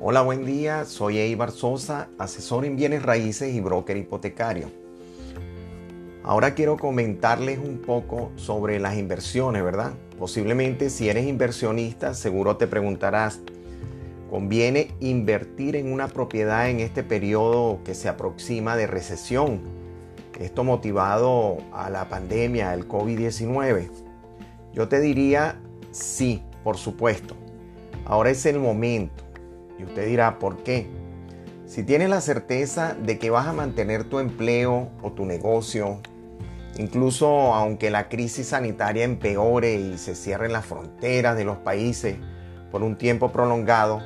Hola, buen día. Soy Eibar Sosa, asesor en bienes raíces y broker hipotecario. Ahora quiero comentarles un poco sobre las inversiones, ¿verdad? Posiblemente si eres inversionista, seguro te preguntarás, ¿conviene invertir en una propiedad en este periodo que se aproxima de recesión? Esto motivado a la pandemia, el COVID-19. Yo te diría sí, por supuesto. Ahora es el momento. Y usted dirá, ¿por qué? Si tienes la certeza de que vas a mantener tu empleo o tu negocio, incluso aunque la crisis sanitaria empeore y se cierren las fronteras de los países por un tiempo prolongado,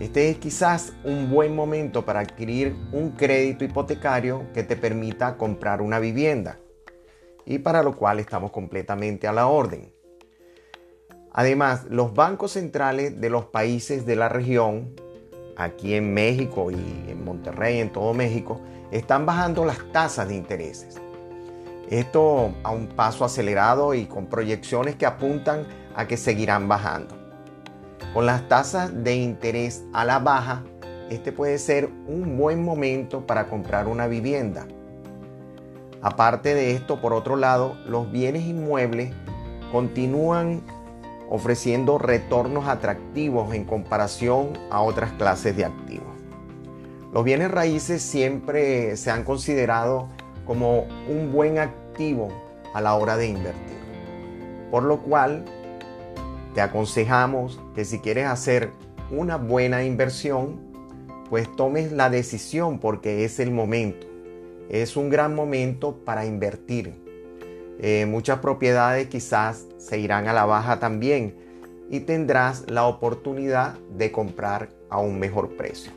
este es quizás un buen momento para adquirir un crédito hipotecario que te permita comprar una vivienda y para lo cual estamos completamente a la orden. Además, los bancos centrales de los países de la región, aquí en México y en Monterrey, en todo México, están bajando las tasas de intereses. Esto a un paso acelerado y con proyecciones que apuntan a que seguirán bajando. Con las tasas de interés a la baja, este puede ser un buen momento para comprar una vivienda. Aparte de esto, por otro lado, los bienes inmuebles continúan ofreciendo retornos atractivos en comparación a otras clases de activos. Los bienes raíces siempre se han considerado como un buen activo a la hora de invertir. Por lo cual, te aconsejamos que si quieres hacer una buena inversión, pues tomes la decisión porque es el momento. Es un gran momento para invertir eh, muchas propiedades quizás se irán a la baja también y tendrás la oportunidad de comprar a un mejor precio.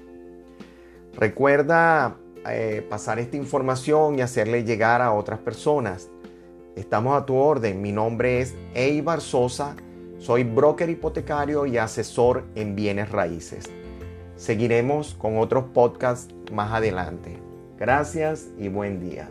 Recuerda eh, pasar esta información y hacerle llegar a otras personas. Estamos a tu orden. Mi nombre es Eibar Sosa. Soy broker hipotecario y asesor en bienes raíces. Seguiremos con otros podcasts más adelante. Gracias y buen día.